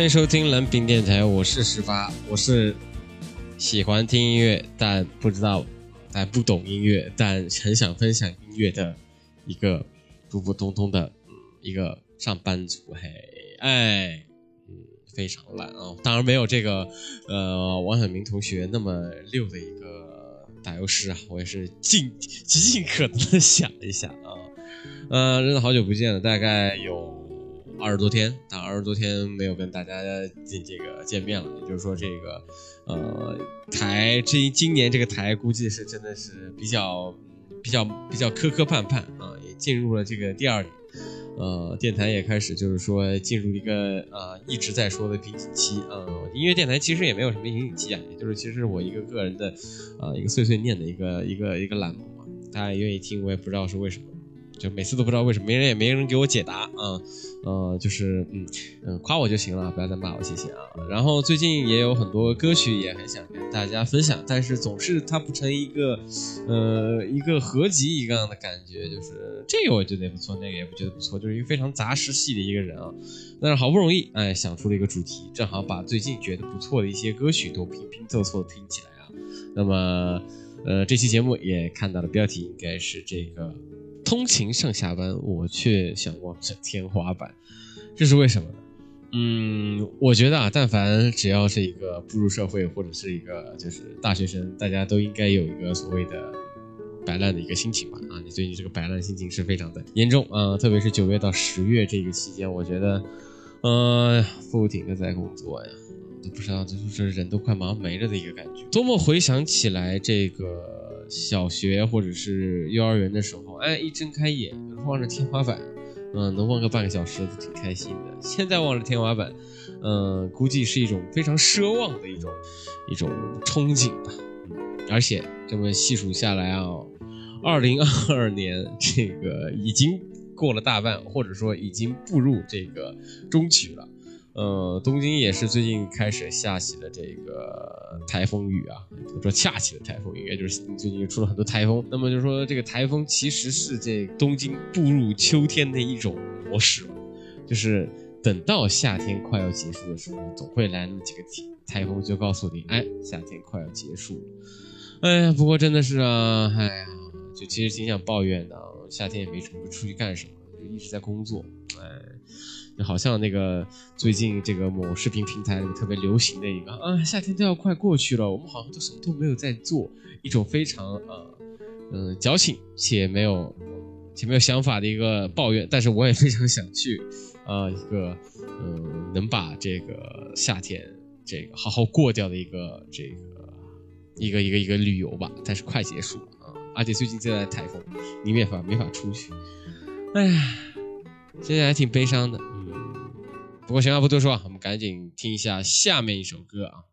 欢迎收听蓝屏电台，我是十八，我是喜欢听音乐但不知道、但不懂音乐但很想分享音乐的一个普普通通的、嗯、一个上班族，嘿，哎，嗯，非常烂啊、当然没有这个呃王晓明同学那么溜的一个打油诗啊，我也是尽极尽可能的想一下啊，呃，真的好久不见了，大概有。二十多天，但二十多天没有跟大家进这个见面了，也就是说，这个呃台这今年这个台估计是真的是比较比较比较磕磕绊绊啊，也进入了这个第二，呃，电台也开始就是说进入一个呃一直在说的瓶颈期啊、音乐电台其实也没有什么瓶颈期啊，也就是其实我一个个人的啊、一个碎碎念的一个一个一个栏目嘛，大家愿意听，我也不知道是为什么。就每次都不知道为什么，没人也没人给我解答啊，呃就是嗯嗯夸我就行了，不要再骂我，谢谢啊。然后最近也有很多歌曲也很想跟大家分享，但是总是它不成一个呃一个合集一样的感觉，就是这个我觉得也不错，那个也不觉得不错，就是一个非常杂食系的一个人啊。但是好不容易哎想出了一个主题，正好把最近觉得不错的一些歌曲都拼拼凑凑听起来啊。那么呃这期节目也看到了标题，应该是这个。通勤上下班，我却想望着天花板，这是为什么呢？嗯，我觉得啊，但凡只要是一个步入社会或者是一个就是大学生，大家都应该有一个所谓的摆烂的一个心情吧？啊，你最近这个摆烂心情是非常的严重啊，特别是九月到十月这个期间，我觉得，呃，不停的在工作呀，都不知道，就是人都快忙没了的一个感觉。多么回想起来这个。小学或者是幼儿园的时候，哎，一睁开眼望着天花板，嗯，能望个半个小时都挺开心的。现在望着天花板，嗯，估计是一种非常奢望的一种一种憧憬吧。嗯，而且这么细数下来啊，二零二二年这个已经过了大半，或者说已经步入这个中期了。呃，东京也是最近开始下起了这个台风雨啊，说下起了台风雨，也就是最近出了很多台风。那么就是说，这个台风其实是这东京步入秋天的一种模式，就是等到夏天快要结束的时候，总会来那么几个台风，就告诉你，哎，夏天快要结束了。哎呀，不过真的是啊，哎呀，就其实挺想抱怨的，夏天也没出出去干什么。就一直在工作，哎，好像那个最近这个某视频平台特别流行的一个啊，夏天都要快过去了，我们好像都什么都没有在做，一种非常呃嗯矫情且没有且没有想法的一个抱怨。但是我也非常想去啊一个嗯能把这个夏天这个好好过掉的一个这个一个一个一个旅游吧，但是快结束了，而且最近正在台风，你没法没法出去，哎呀。现在还挺悲伤的，不过闲话不多说，我们赶紧听一下下面一首歌啊。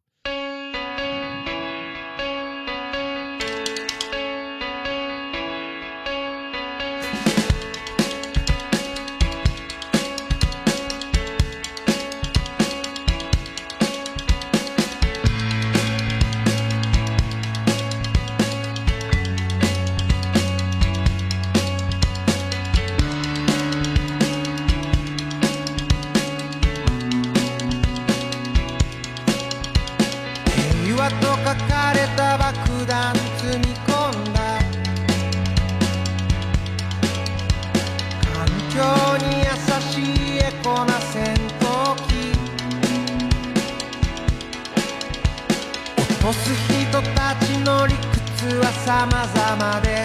様々で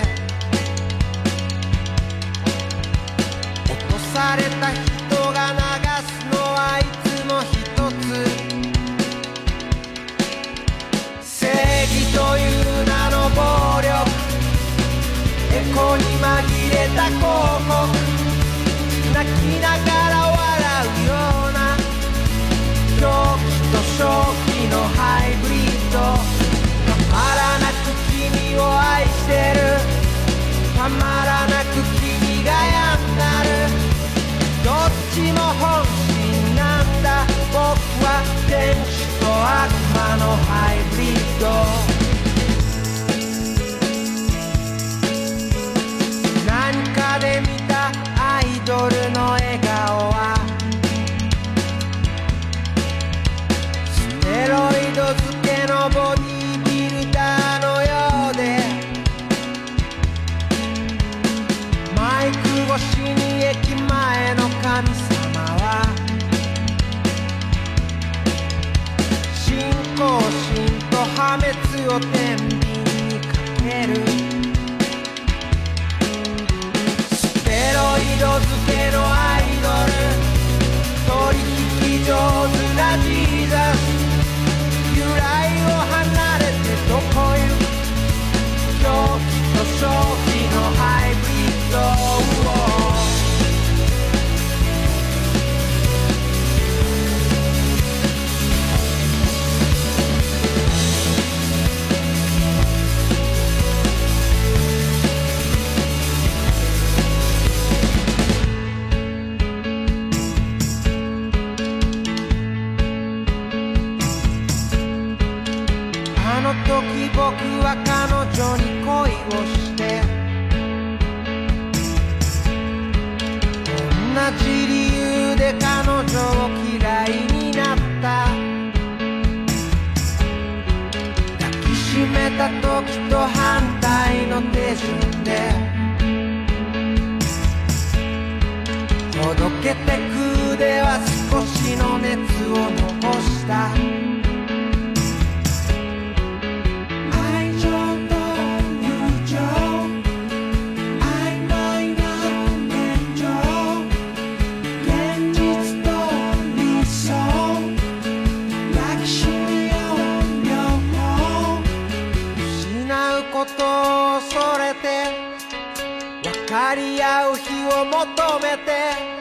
Oh. 僕は彼女に恋をして。同じ理由で彼女を嫌いになった。抱きしめた時と反対の手順で。ほどけてくでは少しの熱を残した。り合う日を求めて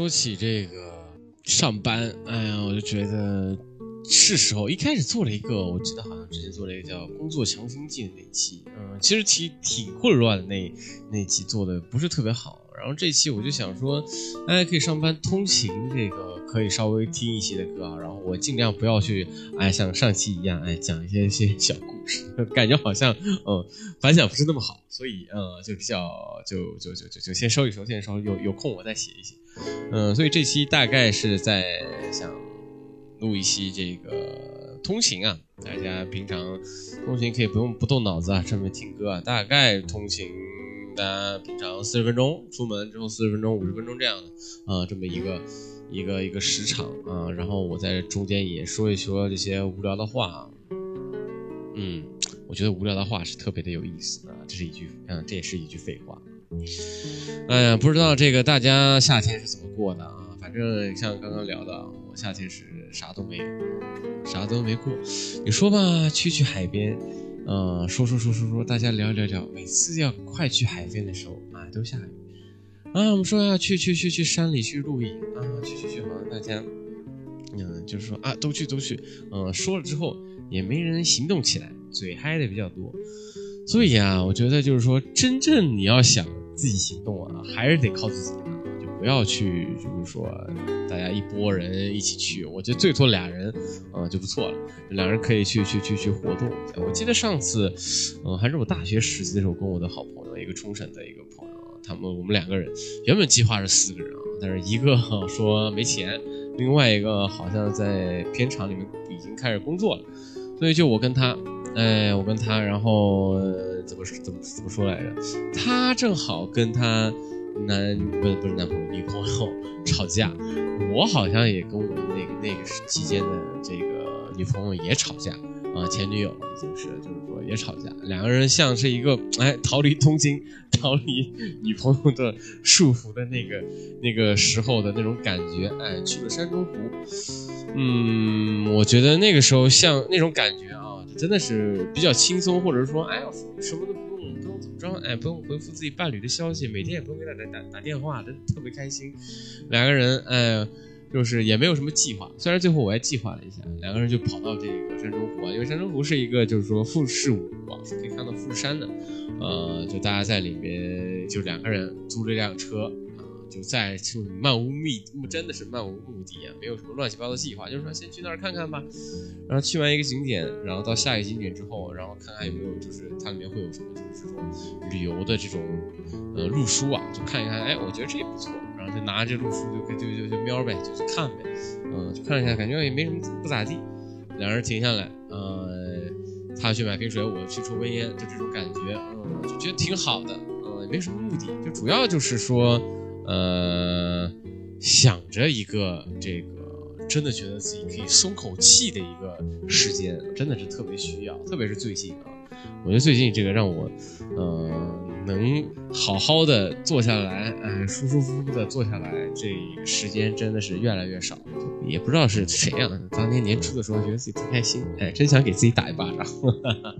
说起这个上班，哎呀，我就觉得是时候。一开始做了一个，我记得好像之前做了一个叫《工作强心剂》的那一期，嗯，其实挺挺混乱的，那那期做的不是特别好。然后这期我就想说，大家可以上班通勤，这个可以稍微听一些的歌啊。然后我尽量不要去，哎，像上期一样，哎，讲一些一些小故事，感觉好像嗯反响不是那么好，所以嗯就比较就就就就就先收一收，先收，有有空我再写一写。嗯，所以这期大概是在想录一期这个通勤啊，大家平常通勤可以不用不动脑子啊，上面听歌啊，大概通勤。大家平常四十分钟出门之后四十分钟五十分钟这样的啊，这么一个一个一个时长啊，然后我在中间也说一说这些无聊的话啊，嗯，我觉得无聊的话是特别的有意思啊，这是一句，嗯，这也是一句废话。哎呀，不知道这个大家夏天是怎么过的啊？反正像刚刚聊的，我夏天是啥都没有，啥都没过。你说吧，去去海边。嗯，说说说说说，大家聊聊聊。每次要快去海边的时候啊，都下雨。啊，我们说要去去去去山里去露营啊，去去去，好像大家，嗯，就是说啊，都去都去。嗯，说了之后也没人行动起来，嘴嗨的比较多。所以啊，我觉得就是说，真正你要想自己行动啊，还是得靠自己。就不要去，就是说，大家一拨人一起去，我觉得最多俩人，啊就不错了。两人可以去去去去活动。我记得上次，嗯，还是我大学时期的时候，跟我的好朋友，一个冲绳的一个朋友，他们我们两个人原本计划是四个人啊，但是一个 说没钱，另外一个好像在片场里面已经开始工作了，所以就我跟他，哎，我跟他，然后怎么怎么怎么说来着？他正好跟他。男不是不是男朋友，女朋友 吵架，我好像也跟我那个那个期间的这个女朋友也吵架啊，前女友已经是就是说也吵架，两个人像是一个哎逃离东京、逃离女朋友的束缚的那个那个时候的那种感觉，哎去了山中湖，嗯，我觉得那个时候像那种感觉，真的是比较轻松，或者说哎什么都不。用，不用怎么着哎，不用回复自己伴侣的消息，每天也不用给他打打打电话，真的特别开心。两个人哎，就是也没有什么计划，虽然最后我还计划了一下，两个人就跑到这个山中湖啊，因为山中湖是一个就是说富士五湖啊，是可以看到富士山的。呃，就大家在里面就两个人租了一辆车。就在就漫无目，真的是漫无目的啊，没有什么乱七八糟的计划，就是说先去那儿看看吧。然后去完一个景点，然后到下一个景点之后，然后看看有没有就是它里面会有什么就是这种旅游的这种呃路书啊，就看一看，哎，我觉得这也不错。然后就拿着这路书就就就就瞄呗，就去看呗，嗯，就看一下，感觉也没什么不咋地。两人停下来，呃，他去买瓶水，我去抽根烟，就这种感觉，嗯，就觉得挺好的，嗯，也没什么目的，就主要就是说。呃，想着一个这个，真的觉得自己可以松口气的一个时间，真的是特别需要，特别是最近啊，我觉得最近这个让我，呃，能好好的坐下来，哎，舒舒服服的坐下来，这个时间真的是越来越少，也不知道是谁啊，当年年初的时候觉得自己特开心，哎，真想给自己打一巴掌。before.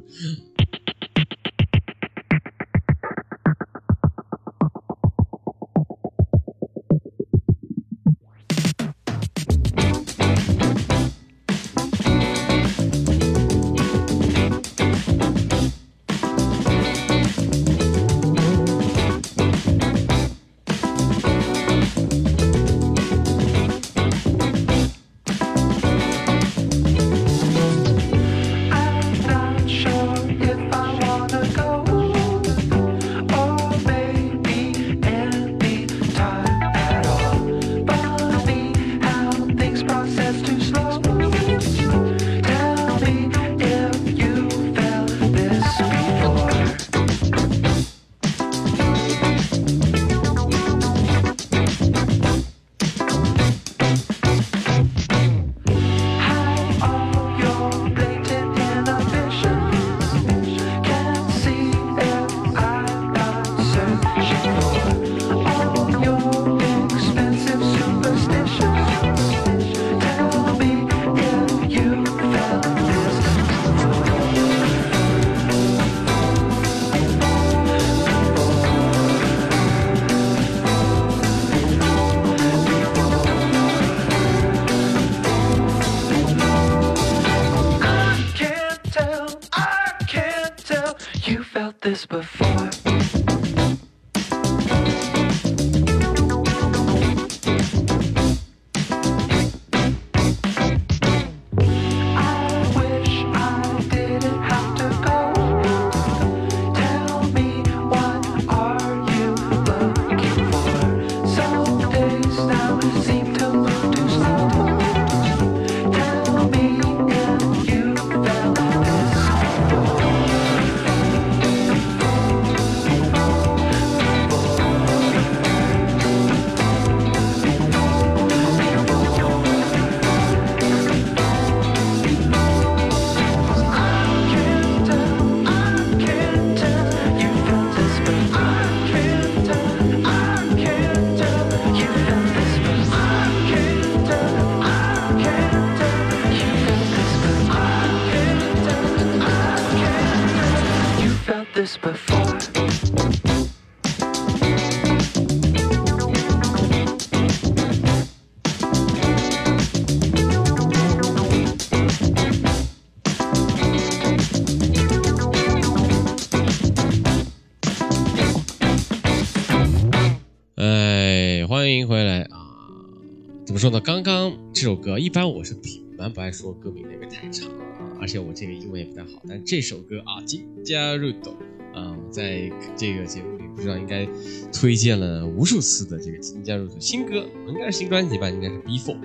说呢？刚刚这首歌，一般我是蛮不爱说歌名的，因为太长了，而且我这个英文也不太好。但这首歌啊，《金加入斗》啊，我在这个节目里不知道应该推荐了无数次的这个《金加入斗》新歌，应该是新专辑吧，应该是 B4，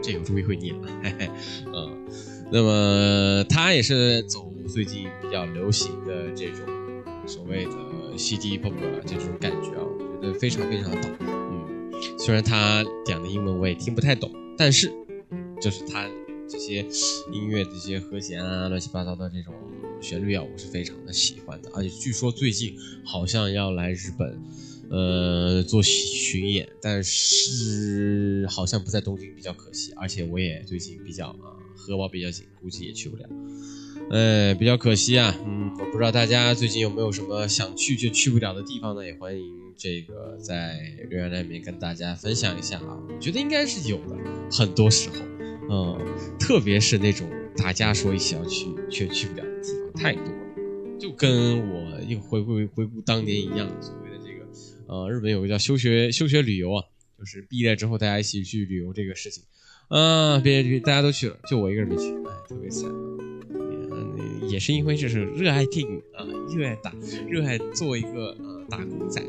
这个我终于会念了，嘿嘿，嗯，那么它也是走最近比较流行的这种所谓的 CD pop 啊这种感觉啊，我觉得非常非常的棒。虽然他讲的英文我也听不太懂，但是就是他这些音乐这些和弦啊，乱七八糟的这种旋律啊，我是非常的喜欢的。而且据说最近好像要来日本，呃，做巡演，但是好像不在东京，比较可惜。而且我也最近比较啊，荷包比较紧，估计也去不了。呃，比较可惜啊，嗯，我不知道大家最近有没有什么想去却去不了的地方呢？也欢迎这个在留言里面跟大家分享一下啊。我觉得应该是有的，很多时候，嗯，特别是那种大家说一起要去却去不了的地方太多了，就跟我又回顾回顾当年一样，所谓的这个呃，日本有个叫休学休学旅游啊，就是毕业之后大家一起去旅游这个事情，啊，别别大家都去了，就我一个人没去，哎，特别惨。也是因为就是热爱电影啊，热爱打，热爱做一个呃打工仔啊。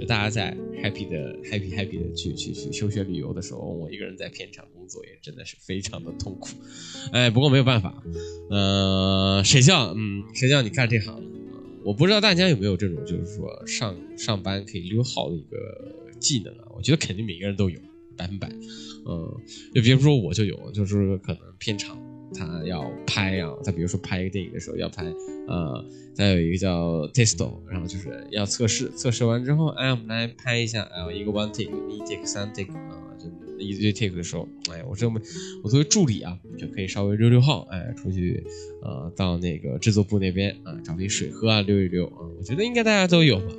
就大家在 happy 的 happy happy 的去去去休学旅游的时候，我一个人在片场工作，也真的是非常的痛苦。哎，不过没有办法，呃，谁叫嗯谁叫你干这行的？我不知道大家有没有这种就是说上上班可以溜号的一个技能啊？我觉得肯定每个人都有，百分百。嗯，就比如说我就有，就是可能片场。他要拍啊，他比如说拍一个电影的时候要拍，呃，再有一个叫 testo，然后就是要测试，测试完之后，哎，我们来拍一下，哎，一个 one take，一 take，三 take 啊，就一堆 take 的时候，哎，我这么，我作为助理啊，就可以稍微溜溜号，哎，出去，呃，到那个制作部那边啊，找杯水喝啊，溜一溜啊，我觉得应该大家都有吧，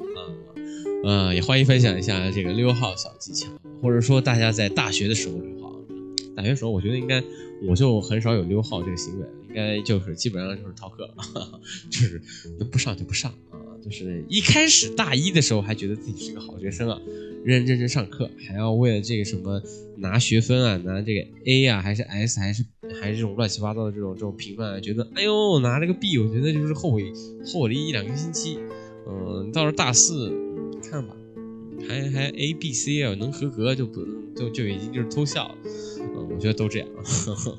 啊，啊，也欢迎分享一下这个溜号小技巧，或者说大家在大学的时候溜号，大学时候我觉得应该。我就很少有溜号这个行为，应该就是基本上就是逃课了，哈 哈就是能不上就不上啊。就是一开始大一的时候还觉得自己是个好学生啊，认认真真上课，还要为了这个什么拿学分啊，拿这个 A 啊、还是 S 还是还是这种乱七八糟的这种这种评判啊，觉得哎呦拿了个 B，我觉得就是后悔后悔了一两个星期。嗯，到了大四看吧，还还 A B C 啊，能合格就不就就已经就是偷笑了。嗯，我觉得都这样，呵 呵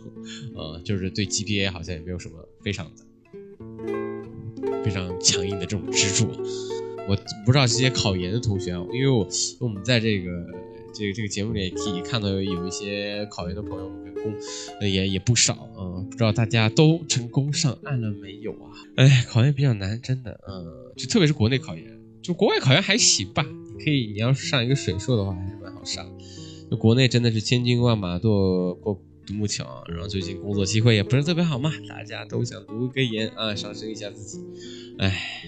呃，就是对 GPA 好像也没有什么非常的非常强硬的这种执着。我不知道这些考研的同学啊，因为我我们在这个这个这个节目里也可以看到有一些考研的朋友跟公也也不少啊，不知道大家都成功上岸了没有啊？哎，考研比较难，真的，嗯，就特别是国内考研，就国外考研还行吧，可以，你要是上一个水硕的话，还是蛮好上。就国内真的是千军万马过过独木桥，然后最近工作机会也不是特别好嘛，大家都想读个研啊，上升一下自己。哎，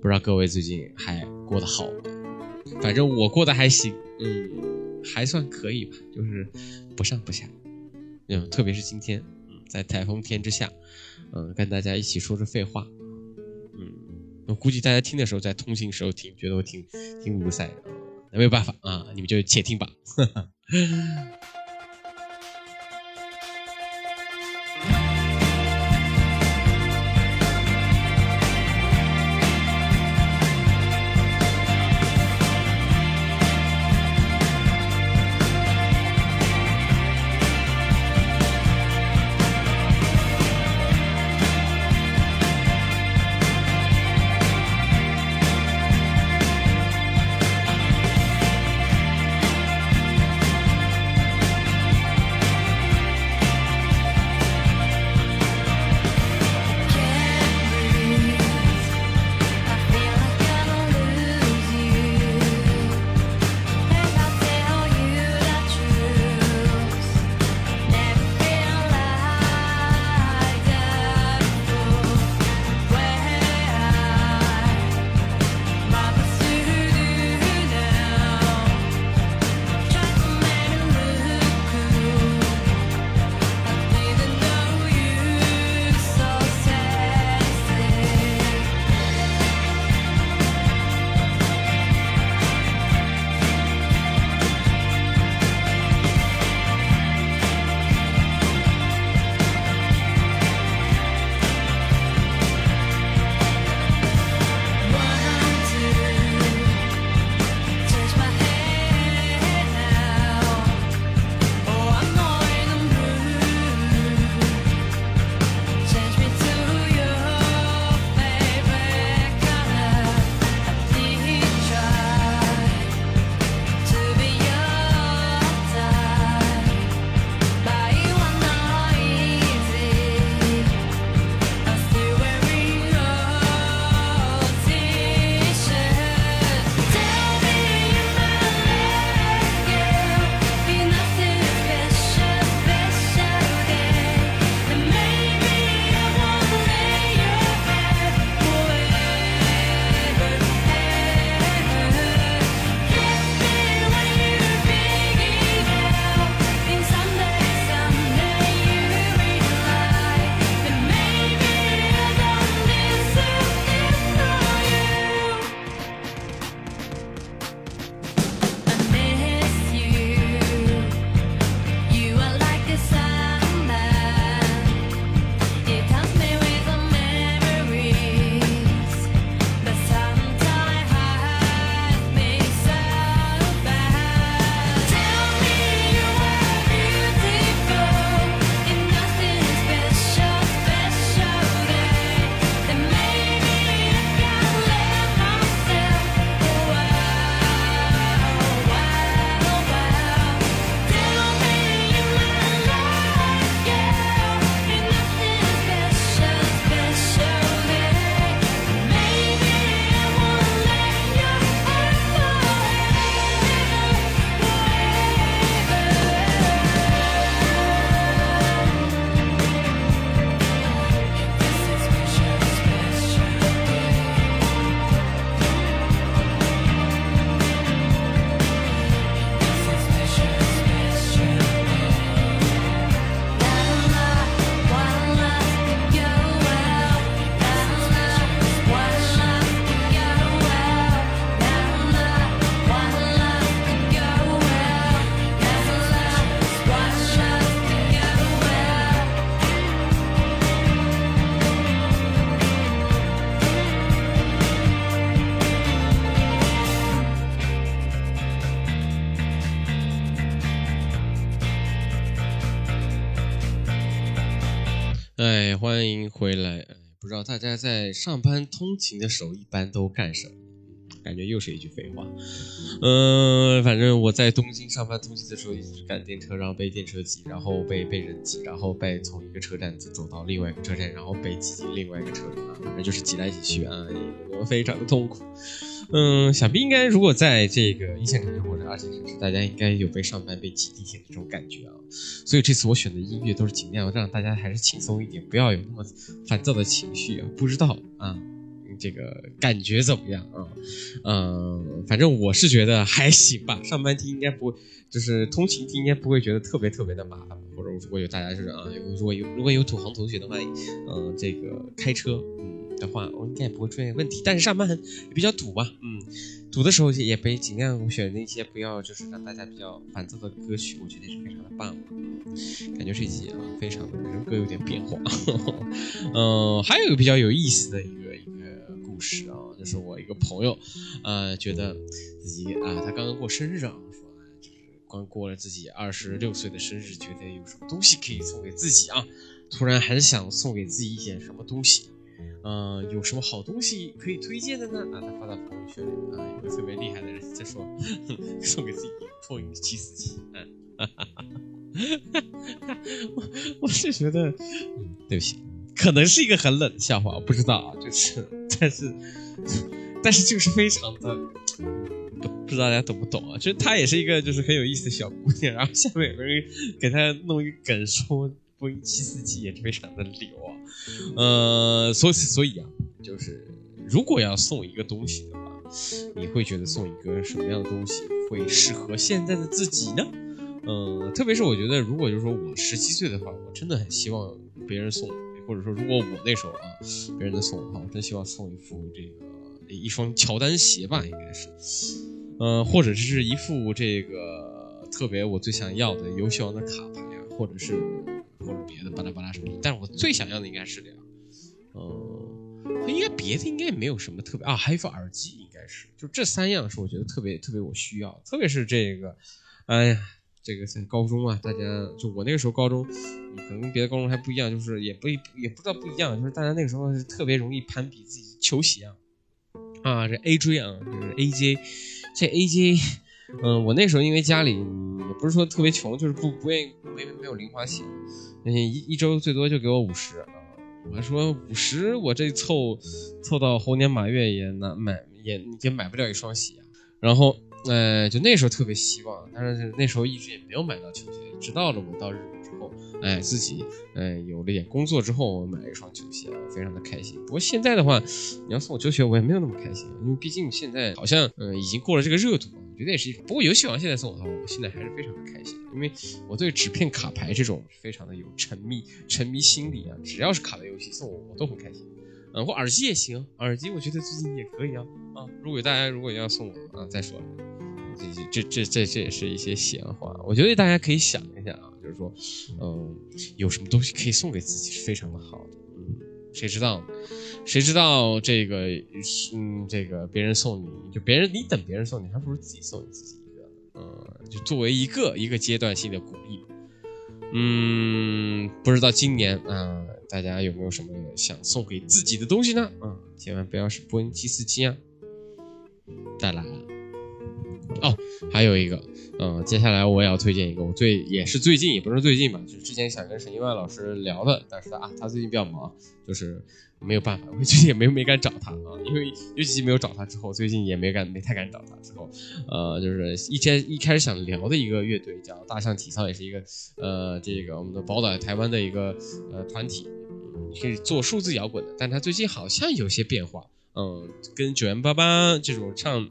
不知道各位最近还过得好吗？反正我过得还行，嗯，还算可以吧，就是不上不下。嗯，特别是今天，嗯，在台风天之下，嗯，跟大家一起说着废话，我估计大家听的时候在通信时候听，觉得我挺挺无塞的，那没有办法啊，你们就且听吧。哎，回来。不知道大家在上班通勤的时候一般都干什么？感觉又是一句废话。嗯、反正我在东京上班通勤的时候，一直赶电车，然后被电车挤，然后被被人挤，然后被从一个车站走到另外一个车站，然后被挤进另外一个车里啊，反正就是挤来挤去啊，我非常的痛苦。嗯，想必应该如果在这个一线城市或者二线城市，大家应该有被上班被挤地铁的这种感觉啊。所以这次我选的音乐都是尽量让大家还是轻松一点，不要有那么烦躁的情绪啊。不知道啊，这个感觉怎么样啊？嗯，反正我是觉得还行吧。上班听应该不会，就是通勤听应该不会觉得特别特别的麻烦，或者如果有大家就是啊，如果有如果有土行同学的话，嗯，这个开车，嗯，的话，我应该也不会出现问题。但是上班比较堵嘛，嗯，堵的时候也别尽量选那些不要就是让大家比较烦躁的歌曲，我觉得也是非常的棒。感觉这一集啊，非常的人格有点变化。嗯，还有一个比较有意思的一个一个是啊，就是我一个朋友，呃，觉得自己啊，他刚刚过生日啊，说啊就是刚过了自己二十六岁的生日，觉得有什么东西可以送给自己啊，突然很想送给自己一点什么东西。嗯、有什么好东西可以推荐的呢？啊，他发到朋友圈里啊，有个特别厉害的人在说，送给自己波音七四七，嗯，我 我是觉得，对不起，可能是一个很冷的笑话，我不知道啊，就是，但是，但是就是非常的，不不知道大家懂不懂啊？就是她也是一个就是很有意思的小姑娘，然后下面有个人给她弄一个梗说波音七四七也是非常的牛啊，呃，所以所以啊，就是如果要送一个东西的话，你会觉得送一个什么样的东西会适合现在的自己呢？嗯，特别是我觉得，如果就是说我十七岁的话，我真的很希望别人送，或者说如果我那时候啊，别人能送我的话，我真希望送一副这个一双乔丹鞋吧，应该是，呃，或者是一副这个特别我最想要的游戏王的卡牌啊，或者是或者别的巴拉巴拉什么，但是我最想要的应该是这样，嗯，应该别的应该没有什么特别啊，还有一副耳机，应该是，就这三样是我觉得特别特别我需要，特别是这个，哎呀。这个在高中啊，大家就我那个时候高中，嗯可能跟别的高中还不一样，就是也不也不知道不一样，就是大家那个时候是特别容易攀比自己球鞋啊，啊这 AJ 啊，就是 AJ，这 AJ，嗯，我那时候因为家里嗯也不是说特别穷，就是不不愿意没没有零花钱，嗯一一周最多就给我五十啊，我说五十我这凑凑到猴年马月也难买也也买不了一双鞋啊，然后。呃，就那时候特别希望，但是那时候一直也没有买到球鞋，直到了我到日本之后，哎，自己呃有了点工作之后，我买了一双球鞋，非常的开心。不过现在的话，你要送我球鞋，我也没有那么开心，因为毕竟现在好像呃已经过了这个热度，我觉得也是一种。不过游戏王现在送我的话，我现在还是非常的开心，因为我对纸片卡牌这种非常的有沉迷沉迷心理啊，只要是卡牌游戏送我，我都很开心。嗯，或耳机也行，耳机我觉得最近也可以啊啊！如果大家如果要送我啊，再说了，这这这这这也是一些闲话，我觉得大家可以想一下啊，就是说，嗯，有什么东西可以送给自己是非常的好的，嗯，谁知道呢？谁知道这个嗯这个别人送你就别人你等别人送你，还不如自己送你自己一个，嗯，就作为一个一个阶段性的鼓励。嗯，不知道今年啊、大家有没有什么想送给自己的东西呢？啊，千万不要是波音七四七啊！再来，哦，还有一个，嗯，接下来我也要推荐一个，我最也是最近，也不是最近吧，就是之前想跟沈一万老师聊的，但是啊，他最近比较忙，就是没有办法，我最近也没没敢找他啊，因为有几期没有找他之后，最近也没敢没太敢找他之后，呃，就是一开一开始想聊的一个乐队叫大象体操，也是一个呃这个我们的宝岛台湾的一个呃团体，是做数字摇滚的，但他最近好像有些变化，嗯，跟九元八八这种唱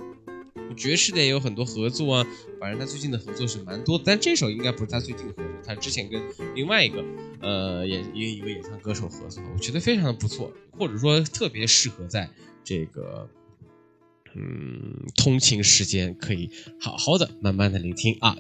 爵士的也有很多合作啊，反正他最近的合作是蛮多的，但这首应该不是他最近的合作，他之前跟另外一个呃演一个一个演唱歌手合作，我觉得非常的不错，或者说特别适合在这个嗯通勤时间可以好好的慢慢的聆听啊。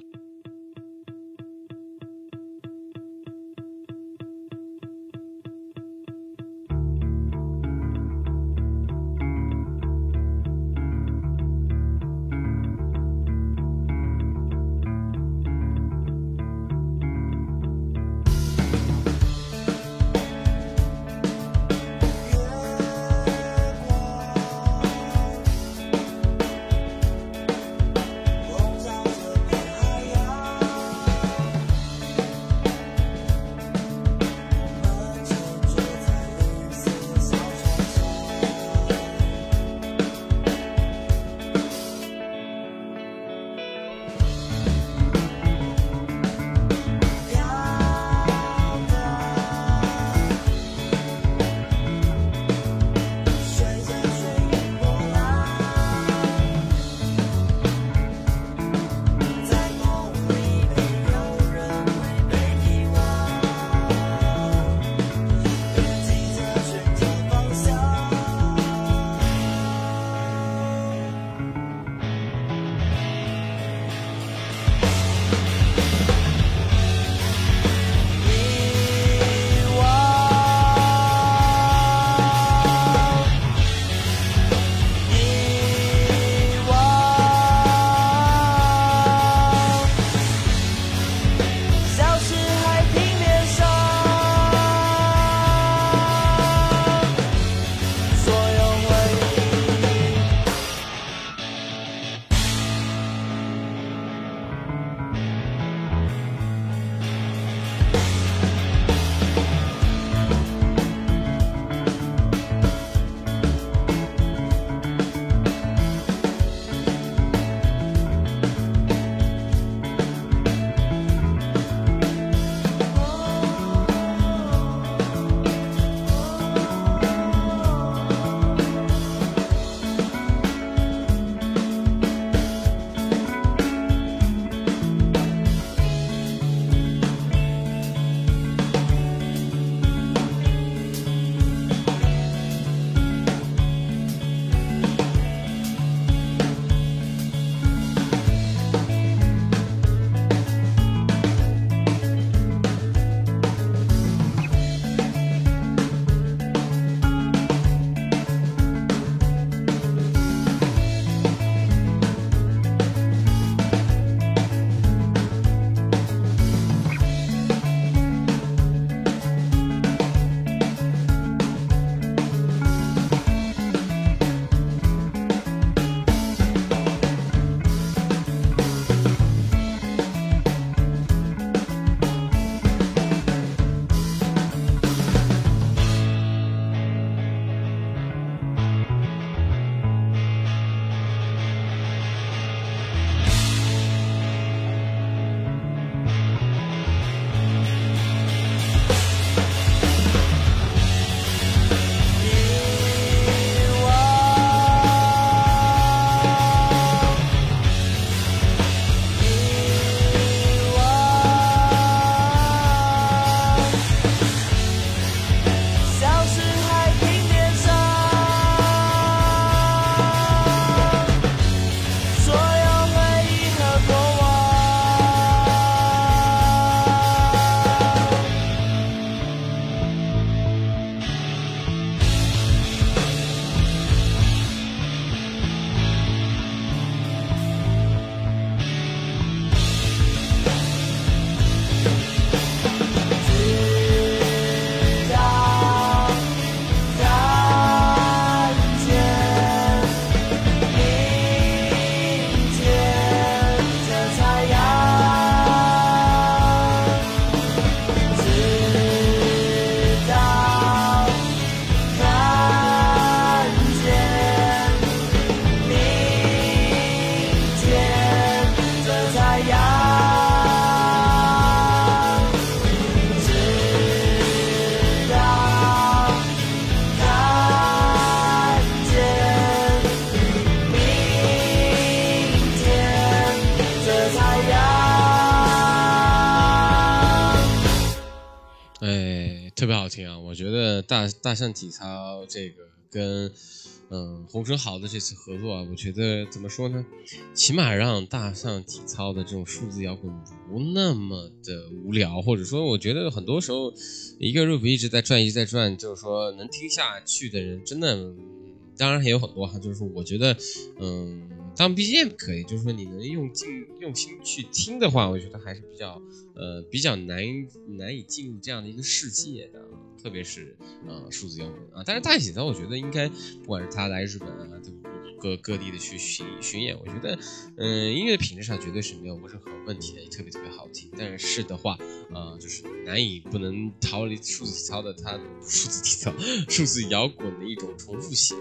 大象体操这个跟嗯洪生豪的这次合作啊，我觉得怎么说呢？起码让大象体操的这种数字摇滚不那么的无聊，或者说，我觉得很多时候一个 rap 一直在转，一直在转，就是说能听下去的人真的，当然也有很多哈，就是我觉得，嗯，当 BGM 可以，就是说你能用尽用心去听的话，我觉得还是比较呃比较难难以进入这样的一个世界的，特别是呃数字摇滚啊。但是大体的，我觉得应该不管是他来日本啊，对各各地的去巡巡演，我觉得嗯音乐品质上绝对是没有任何问题的，也特别特别好听。但是的话，呃，就是难以不能逃离数字体操的它数字体操数字摇滚的一种重复性。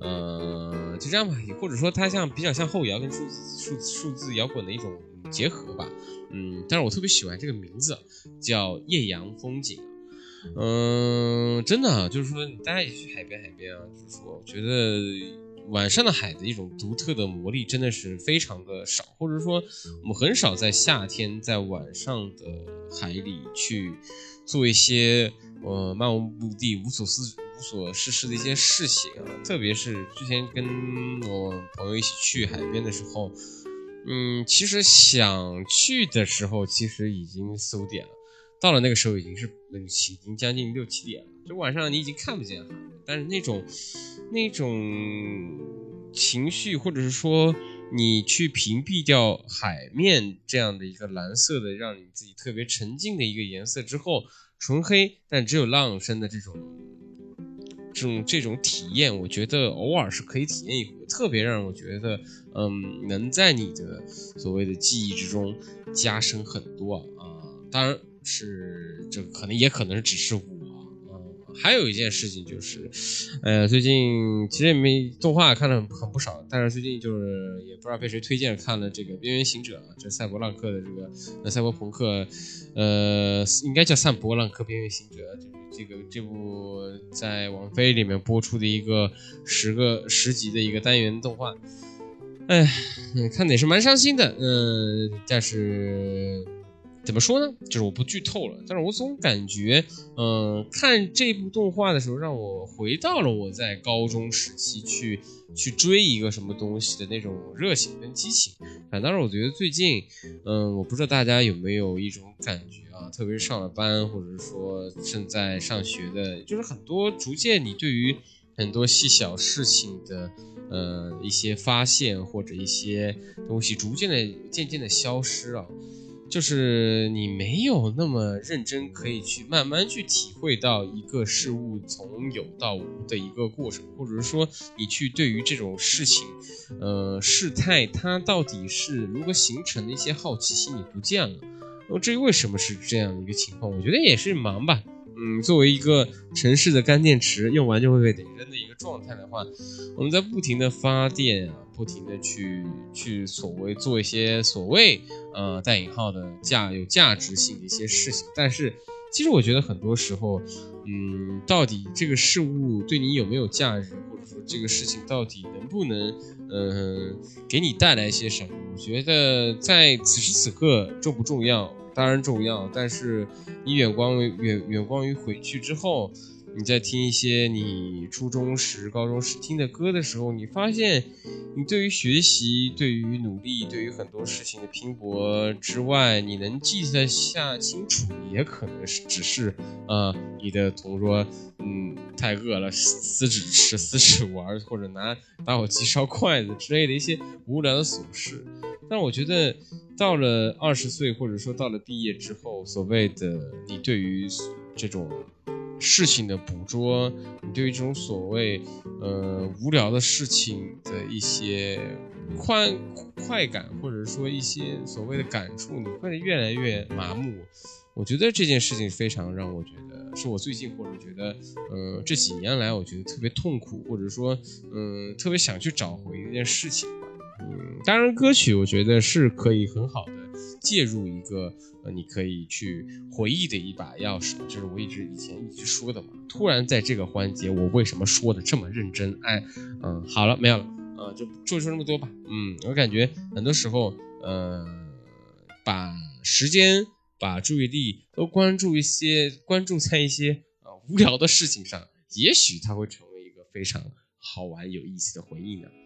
呃，就这样吧，或者说它像比较像后摇跟数字数字数字摇滚的一种结合吧。嗯，但是我特别喜欢这个名字，叫艳阳风景。嗯，真的，就是说大家也去海边，海边啊，就是说，我觉得晚上的海的一种独特的魔力真的是非常的少，或者说我们很少在夏天在晚上的海里去做一些呃漫无目的、无所事无所事事的一些事情啊。特别是之前跟我朋友一起去海边的时候，嗯，其实想去的时候，其实已经四五点了。到了那个时候已经是，已经将近六七点了，就晚上你已经看不见海了，但是那种那种情绪，或者是说你去屏蔽掉海面这样的一个蓝色的，让你自己特别沉静的一个颜色之后，纯黑但只有浪声的这种这种这种体验，我觉得偶尔是可以体验一回，特别让我觉得嗯，能在你的所谓的记忆之中加深很多啊、当然。是这可能也可能只是我，还有一件事情就是，呃，最近其实也没动画看了很不少，但是最近就是也不知道被谁推荐看了这个《边缘行者》，这赛博浪客的这个赛博朋克，呃，应该叫赛博浪客边缘行者，就是这个这部在网飞里面播出的一个十个十集的一个单元动画，哎，看的也是蛮伤心的，嗯、但是。怎么说呢？就是我不剧透了，但是我总感觉，嗯、看这部动画的时候，让我回到了我在高中时期去去追一个什么东西的那种热情跟激情。反倒是我觉得最近，嗯，我不知道大家有没有一种感觉啊，特别是上了班或者是说正在上学的，就是很多逐渐你对于很多细小事情的。呃，一些发现或者一些东西逐渐的、渐渐的消失啊，就是你没有那么认真，可以去慢慢去体会到一个事物从有到无的一个过程，或者是说你去对于这种事情，呃，事态它到底是如何形成的一些好奇心你不见了。那么至于为什么是这样的一个情况，我觉得也是忙吧。嗯，作为一个城市的干电池，用完就会被得扔的一个状态的话，我们在不停的发电啊，不停的去去所谓做一些所谓呃带引号的价有价值性的一些事情，但是其实我觉得很多时候，嗯，到底这个事物对你有没有价值，或者说这个事情到底能不能嗯、呃给你带来一些什么，我觉得在此时此刻重不重要？当然重要，但是你远光于远远光于回去之后，你在听一些你初中时、高中时听的歌的时候，你发现你对于学习、对于努力、对于很多事情的拼搏之外，你能记得下清楚，也可能是只是呃你的同桌嗯太饿了撕纸吃、撕纸玩，或者拿打火机烧筷子之类的一些无聊的琐事。但我觉得到了二十岁，或者说到了毕业之后，所谓的你对于这种事情的捕捉，你对于这种所谓呃无聊的事情的一些快快感，或者说一些所谓的感触，你会越来越麻木。我觉得这件事情非常让我觉得，是我最近或者觉得，呃，这几年来我觉得特别痛苦，或者说，嗯、特别想去找回一件事情吧。嗯，当然，歌曲我觉得是可以很好的介入一个呃，你可以去回忆的一把钥匙，就是我一直以前一直说的嘛。突然在这个环节，我为什么说的这么认真？哎，嗯，好了，没有了，呃，就就说这么多吧。嗯，我感觉很多时候，呃，把时间、把注意力都关注一些，关注在一些无聊的事情上，也许它会成为一个非常好玩、有意思的回忆呢。「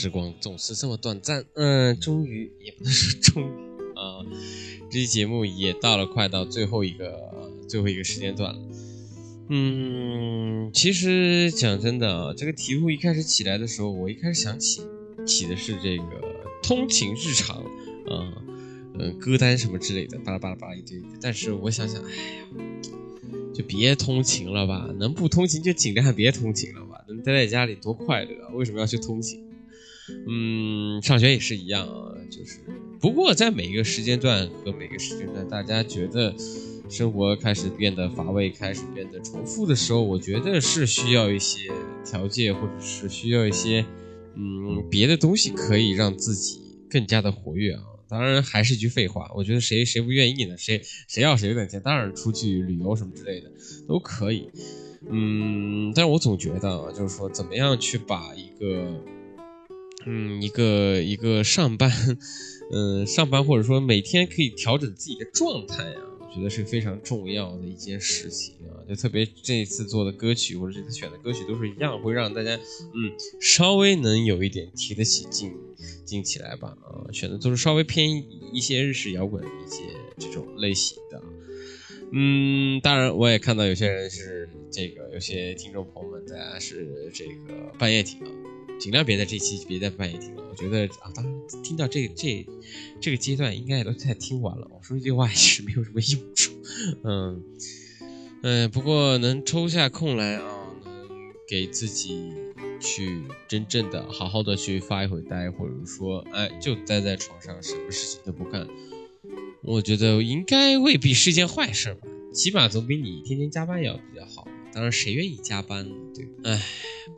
时光总是这么短暂。嗯，终于也不能说终于啊，这期节目也到了快到最后一个最后一个时间段了。嗯，其实讲真的啊，这个题目一开始起来的时候，我一开始想起起的是这个通勤日常啊，嗯，歌单什么之类的，巴拉巴拉巴拉一堆。但是我想想，哎呀，就别通勤了吧，能不通勤就尽量别通勤了吧，能待在家里多快乐啊！为什么要去通勤？嗯，上学也是一样啊，就是不过在每一个时间段和每个时间段，大家觉得生活开始变得乏味，开始变得重复的时候，我觉得是需要一些条件，或者是需要一些嗯别的东西，可以让自己更加的活跃啊。当然还是一句废话，我觉得谁谁不愿意呢？谁谁要谁有点钱，当然出去旅游什么之类的都可以。嗯，但是我总觉得啊，就是说怎么样去把一个嗯，一个一个上班，嗯，上班或者说每天可以调整自己的状态啊，我觉得是非常重要的一件事情啊。就特别这次做的歌曲或者这次选的歌曲都是一样，会让大家嗯稍微能有一点提得起劲劲起来吧啊。选的都是稍微偏一些日式摇滚一些这种类型的。嗯，当然我也看到有些人是这个，有些听众朋友们大家是这个半夜听。尽量别在这期别在半夜听了，我觉得啊，当听到这这这个阶段应该也都快听完了。我说这句话也是没有什么用处，嗯嗯，不过能抽下空来啊，能给自己去真正的好好的去发一会呆，或者说哎就待在床上什么事情都不干，我觉得应该未必是件坏事吧，起码总比你天天加班要比较好。当然谁愿意加班呢？对，哎，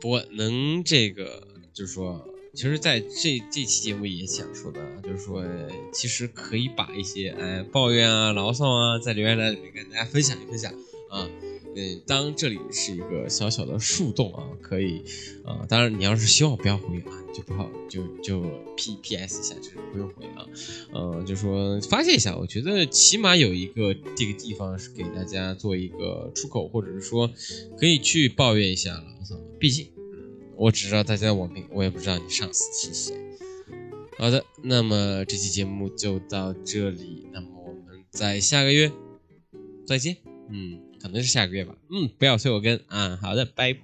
不过能这个。就是说，其实在这这期节目也想说的，就是说，其实可以把一些哎抱怨啊、牢骚啊，在留言栏里面跟大家分享一分享啊。嗯，当这里是一个小小的树洞啊，可以啊。当然，你要是希望不要回啊，就不好就就 P P S 一下，就是不用回啊。嗯，就说发泄一下，我觉得起码有一个这个地方是给大家做一个出口，或者是说可以去抱怨一下牢骚，毕竟。我只知道大家的网名，我也不知道你上司是谁。好的，那么这期节目就到这里，那么我们在下个月再见。嗯，可能是下个月吧。嗯，不要催我更啊。好的，拜拜。